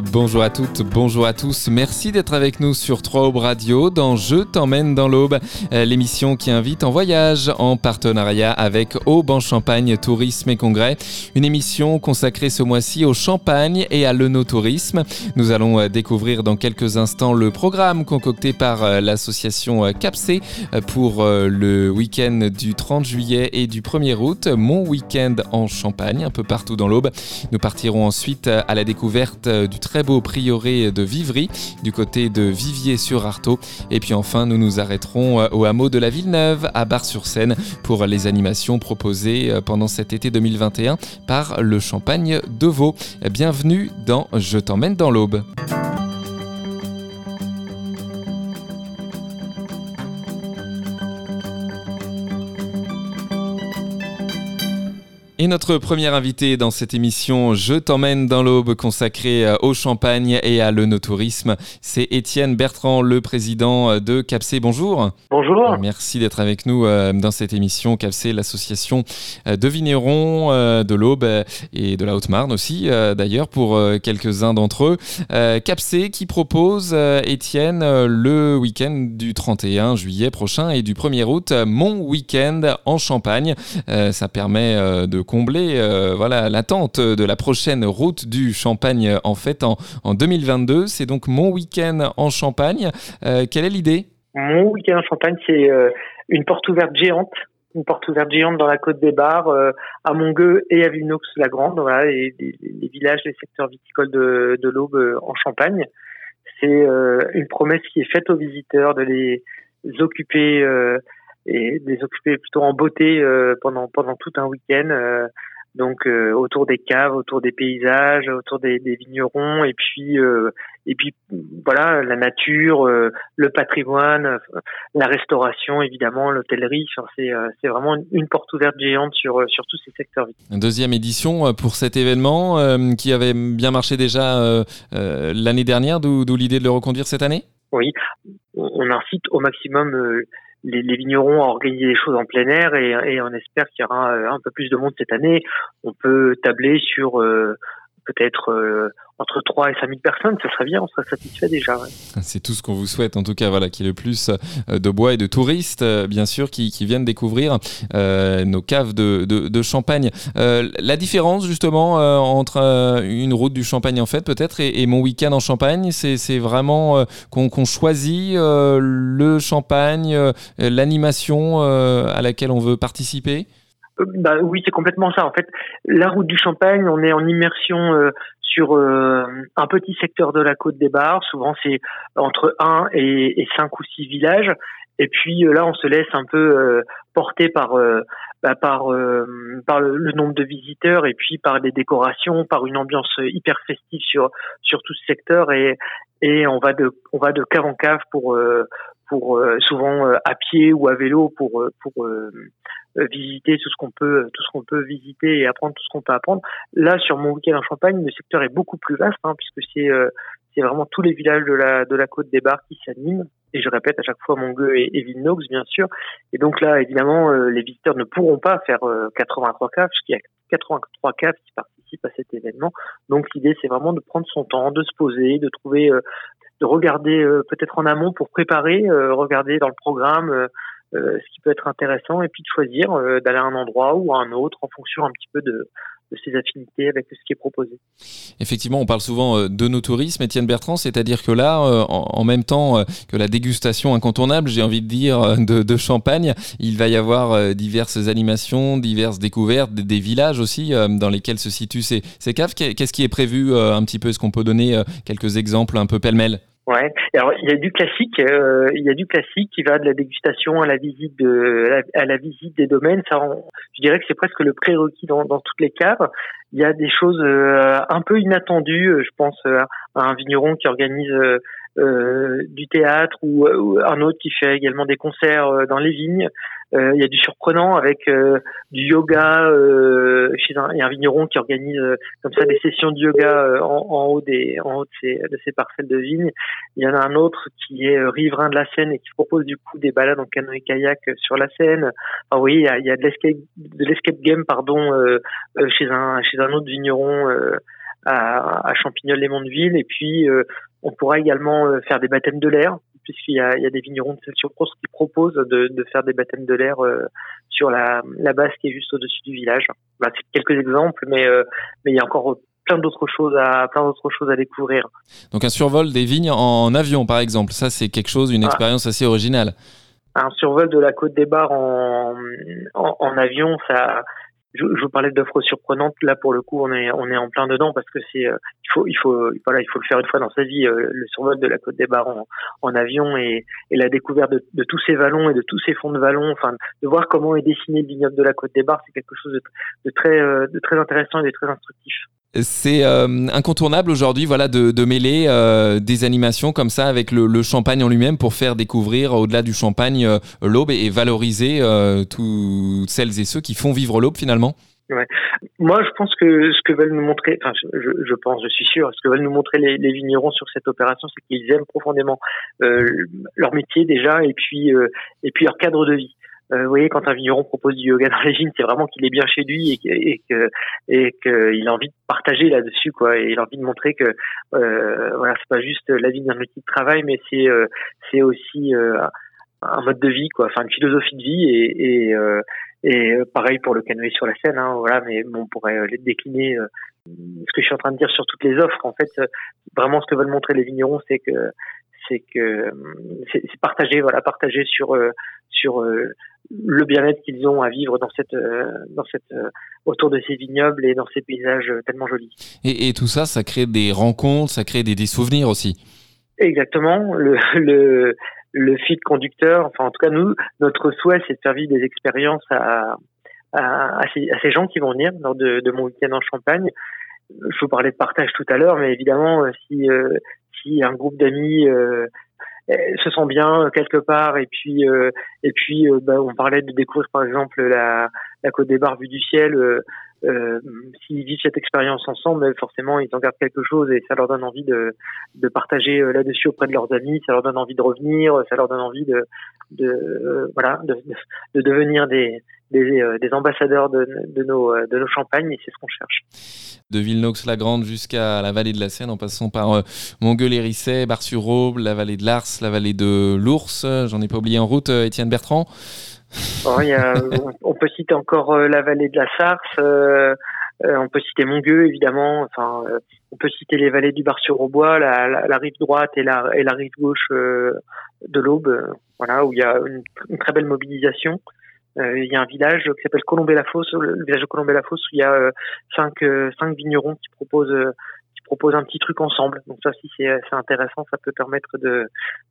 Bonjour à toutes, bonjour à tous. Merci d'être avec nous sur 3 Aube Radio dans Je t'emmène dans l'Aube, euh, l'émission qui invite en voyage en partenariat avec Aube en Champagne Tourisme et Congrès. Une émission consacrée ce mois-ci au champagne et à l'œnotourisme. Nous allons euh, découvrir dans quelques instants le programme concocté par euh, l'association CAPC pour le week-end du 30 juillet et du 1er août. Mon week-end en Champagne, un peu partout dans l'Aube. Nous partirons ensuite à la découverte du très beau prieuré de Vivry, du côté de Vivier-sur-Artaud. Et puis enfin, nous nous arrêterons euh, au hameau de la Villeneuve, à Bar-sur-Seine, pour les animations proposées euh, pendant cet été 2021 par le Champagne de Vaud. Bienvenue dans Je t'emmène dans l'Aube. Et notre premier invité dans cette émission Je t'emmène dans l'aube consacrée euh, au champagne et à l'œnotourisme, c'est Étienne Bertrand, le président euh, de CAPC. Bonjour. Bonjour. Merci d'être avec nous euh, dans cette émission. CAPC, l'association de vignerons de l'aube et de la Haute-Marne aussi, d'ailleurs, pour quelques-uns d'entre eux. CAPC qui propose, Étienne, le week-end du 31 juillet prochain et du 1er août, mon week-end en Champagne. Ça permet de combler euh, voilà l'attente de la prochaine route du Champagne en fait en, en 2022. C'est donc mon week-end en Champagne. Euh, quelle est l'idée? Mon week-end en Champagne, c'est euh, une porte ouverte géante une porte ouverte géante dans la côte des Bars, à Mongueux et à Villenox-la-Grande, voilà, et les, villages, les secteurs viticoles de, de l'Aube en Champagne. C'est une promesse qui est faite aux visiteurs de les occuper et les occuper plutôt en beauté euh, pendant pendant tout un week-end. Euh, donc euh, autour des caves, autour des paysages, autour des, des vignerons, et puis et puis voilà la nature, le patrimoine, la restauration évidemment, l'hôtellerie. C'est c'est vraiment une porte ouverte géante sur sur tous ces secteurs. Deuxième édition pour cet événement qui avait bien marché déjà l'année dernière, d'où l'idée de le reconduire cette année? Oui, on incite au maximum les, vignerons à organiser les choses en plein air et, et on espère qu'il y aura euh, un peu plus de monde cette année. On peut tabler sur euh, peut-être euh, entre 3 et 5 000 personnes, ça serait bien, on serait satisfait déjà. C'est tout ce qu'on vous souhaite, en tout cas, voilà, qu'il y ait le plus euh, de bois et de touristes, euh, bien sûr, qui, viennent découvrir nos caves de, Champagne. la différence, justement, entre une route du Champagne, en fait, peut-être, et, mon week-end en Champagne, c'est vraiment qu'on choisit le Champagne, l'animation à laquelle on veut participer? Bah, oui, c'est complètement ça. En fait, la route du Champagne, on est en immersion euh, sur euh, un petit secteur de la côte des Bars. Souvent, c'est entre 1 et, et 5 ou 6 villages. Et puis euh, là, on se laisse un peu porter par bah, par par le, nombre de visiteurs et puis par les décorations, par une ambiance hyper festive sur sur tout ce secteur et et on va de on va de cave en cave pour pour souvent à pied ou à vélo pour pour euh, visiter tout ce qu'on peut tout ce qu'on peut visiter et apprendre tout ce qu'on peut apprendre. Là, sur mon week-end en Champagne, le secteur est beaucoup plus vaste hein, puisque c'est euh, c'est vraiment tous les villages de la de la côte des Bars qui s'animent. Et je répète à chaque fois Mongueux et, et Villenox, bien sûr. Et donc là, évidemment, euh, les visiteurs ne pourront pas faire 83 caves, puisqu'il y a 83 caves qui participent à cet événement. Donc l'idée, c'est vraiment de prendre son temps, de se poser, de trouver, de regarder peut-être en amont pour préparer, regarder dans le programme euh, ce qui peut être intéressant, et puis de choisir euh, d'aller à un endroit ou à un autre en fonction un petit peu de, ses affinités avec ce qui est proposé. Effectivement, on parle souvent euh, de nos tourismes, Étienne Bertrand, c'est-à-dire que là, en même temps que la dégustation incontournable, j'ai envie de dire, de, de, champagne, il va y avoir diverses animations, diverses découvertes, des, villages aussi dans lesquels se situent ces, ces caves. Qu'est-ce qui est prévu un petit peu? Est-ce qu'on peut donner quelques exemples un peu pêle-mêle? Ouais. Alors il y a du classique, euh, il y a du classique qui va de la dégustation à la visite de à la, visite des domaines. Ça, je dirais que c'est presque le prérequis dans, toutes les caves. Il y a des choses euh, un peu inattendues. Euh, je pense à un vigneron qui organise euh, du théâtre ou, un autre qui fait également des concerts dans les vignes. Euh, il y a du surprenant avec du yoga chez un, il y a un vigneron qui organise comme ça des sessions de yoga en, en, haut des en haut de ses, de ses parcelles de vignes. Il y en a un autre qui est riverain de la Seine et qui propose du coup des balades en canoë kayak sur la Seine. Enfin, oui, il y a, il y a de l'escape game pardon chez un chez un autre vigneron à, à Champignol-les-Mondeville. Et puis, on pourra également faire des baptêmes de l'air, puisqu'il y a, il y a des vignerons de sur qui proposent de, de, faire des baptêmes de l'air sur la, la base qui est juste au-dessus du village. Bah, c'est quelques exemples, mais, mais il y a encore plein d'autres choses à plein d'autres choses à découvrir. Donc un survol des vignes en avion par exemple, ça c'est quelque chose, une ah. expérience assez originale. Un survol de la côte des Bars en, en, avion, ça je, vous parlais d'offres surprenantes. Là, pour le coup, on est on est en plein dedans parce que c'est euh, il faut il faut voilà il faut le faire une fois dans sa vie. Euh, le survol de la côte des Bars en, avion et, et la découverte de, tous ces vallons et de tous ces fonds de vallons. Enfin, de voir comment est dessiné le vignoble de la côte des Bars, c'est quelque chose de, de très euh, de très intéressant et de très instructif. C'est euh, incontournable aujourd'hui voilà, de, mêler euh, des animations comme ça avec le, champagne en lui-même pour faire découvrir au-delà du champagne euh, l'aube et, valoriser toutes celles et ceux qui font vivre l'aube finalement. Moi, je pense que ce que veulent nous montrer, enfin, je, je pense, je suis sûr, ce que veulent nous montrer les, les vignerons sur cette opération, c'est qu'ils aiment profondément leur métier déjà, et puis et puis leur cadre de vie. Euh, vous voyez, quand un vigneron propose du yoga dans les vignes, c'est vraiment qu'il est bien chez lui et que et qu'il a envie de partager là-dessus, quoi. Et il a envie de montrer que euh, voilà, c'est pas juste la vie d'un outil de travail, mais c'est euh, c'est aussi euh, un mode de vie, quoi. Enfin, une philosophie de vie et et, et pareil pour le canoë sur la scène, hein, voilà. Mais on pourrait décliner. ce que je suis en train de dire sur toutes les offres, en fait, vraiment ce que veulent montrer les vignerons, c'est que c'est que c'est partager, voilà, partager sur sur le bien-être qu'ils ont à vivre dans cette, euh, dans cette, euh, autour de ces vignobles et dans ces paysages tellement jolis. Et, et, tout ça, ça crée des rencontres, ça crée des, des souvenirs aussi. Exactement. Le, le, le fil conducteur, enfin en tout cas nous, notre souhait, c'est de faire vivre des expériences à, à, à, ces, à ces gens qui vont venir lors de, de mon week-end en Champagne. Je vous parlais de partage tout à l'heure, mais évidemment, si, euh, si un groupe d'amis euh, se sent bien quelque part. Et puis euh, et puis euh, bah, on parlait de découvrir par exemple la, la côte des Bars vue du ciel. Euh, euh, s'ils vivent cette expérience ensemble forcément ils en gardent quelque chose et ça leur donne envie de, de partager là-dessus auprès de leurs amis. Ça leur donne envie de revenir. Ça leur donne envie de, de voilà de devenir des des, des, ambassadeurs de, de, nos, de nos champagnes et c'est ce qu'on cherche. De Villenox-la-Grande jusqu'à la vallée de la Seine en passant par euh, Montgueul-Hérisset, Bar-sur-Aube, la vallée de l'Ars, la vallée de l'Ours, j'en ai pas oublié en route, Étienne Bertrand oh, y a, on peut citer encore la vallée de la Sarse, euh, on peut citer Montgueux évidemment, enfin on peut citer les vallées du Bar-sur-Aubois, la, la, la, rive droite et la, et la rive gauche de l'Aube, voilà où il y a une, une très belle mobilisation. Euh, il y a un village qui s'appelle Colombey-la-Fosse, le village de Colombey-la-Fosse, où il y a euh, cinq, euh, cinq vignerons qui proposent qui proposent un petit truc ensemble. Donc ça, si c'est intéressant, ça peut permettre de,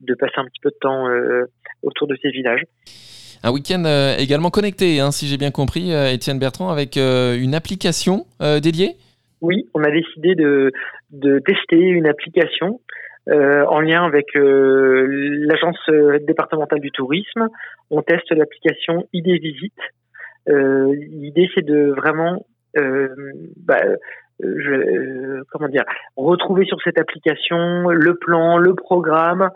de passer un petit peu de temps autour de ces villages. Un week-end également connecté, hein, si j'ai bien compris, Étienne Bertrand, avec une application dédiée? Oui, on a décidé de, de tester une application euh, en lien avec euh, l'agence euh, départementale du tourisme. On teste l'application ID Visite. L'idée, c'est de vraiment bah, je, comment dire, retrouver sur cette application le plan, le programme,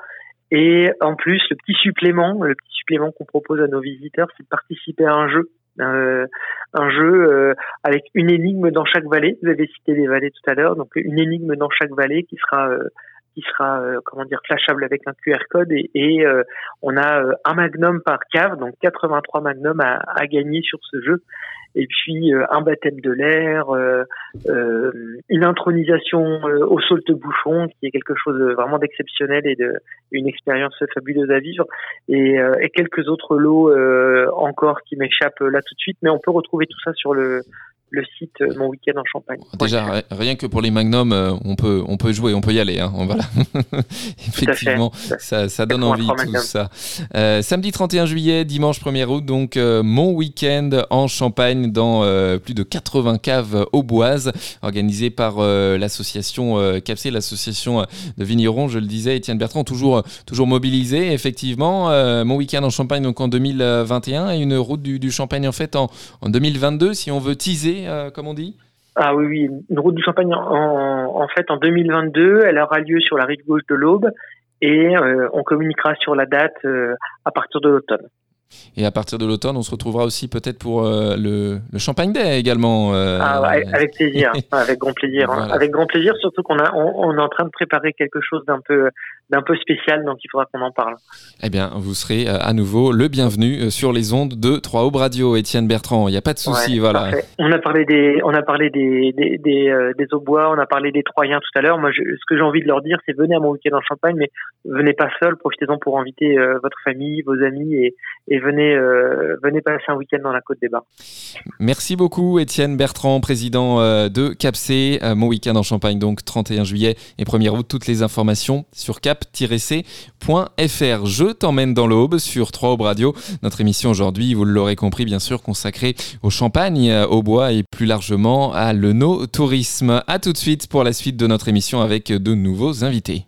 et en plus le petit supplément, le petit supplément qu'on propose à nos visiteurs, c'est de participer à un jeu. Euh, un jeu euh, avec une énigme dans chaque vallée. Vous avez cité les vallées tout à l'heure, donc une énigme dans chaque vallée qui sera euh, qui sera euh, comment dire flashable avec un QR code et, euh, on a euh, un magnum par cave donc 83 magnums à, à gagner sur ce jeu. Et puis un baptême de l'air une intronisation au saute bouchon qui est quelque chose vraiment d'exceptionnel et de une expérience fabuleuse à vivre. Et quelques autres lots encore qui m'échappent là tout de suite mais on peut retrouver tout ça sur le le site euh, Mon Week-end en Champagne. Déjà, rien que pour les magnums, euh, on peut, on peut jouer, on peut y aller. Hein, voilà. Effectivement, ça, ça, donne envie tout ça. Euh, samedi 31 juillet, dimanche 1er août, donc Mon Week-end en Champagne dans plus de 80 caves auboises, organisé par l'association CAPC, l'association de vignerons, je le disais, Étienne Bertrand, toujours, toujours mobilisé, effectivement. Mon Week-end en Champagne donc en 2021 et une route du, du Champagne en fait en, en 2022, si on veut teaser euh, comme on dit ah oui, oui, une route du Champagne en, fait en 2022, elle aura lieu sur la rive gauche de l'Aube et euh, on communiquera sur la date euh, à partir de l'automne. Et à partir de l'automne, on se retrouvera aussi peut-être pour euh, le, le, Champagne Day également. Euh, ah, avec plaisir, avec grand plaisir, hein. avec grand plaisir. Surtout qu'on a, on, est en train de préparer quelque chose d'un peu, d'un peu spécial, donc il faudra qu'on en parle. Eh bien, vous serez euh, à nouveau le bienvenu sur les ondes de 3 Aubes Radio, Étienne Bertrand. Il n'y a pas de souci, voilà. On a parlé des, on a parlé des, des, des, des Aubois, on a parlé des Troyens tout à l'heure. Moi, je, ce que j'ai envie de leur dire, c'est venez à mon week-end en Champagne, mais venez pas seul, profitez-en pour inviter votre famille, vos amis et, et venez, euh, venez passer un week-end dans la Côte des. Merci beaucoup Étienne Bertrand, président euh, de CAPC. Euh, mon week-end en Champagne, donc 31 juillet et 1er août. Toutes les informations sur cap-c.fr. Je t'emmène dans l'aube sur 3 Aube Radio. Notre émission aujourd'hui, vous l'aurez compris, bien sûr, consacrée au champagne, au bois et plus largement à l'eno-tourisme. A tout de suite pour la suite de notre émission avec de nouveaux invités.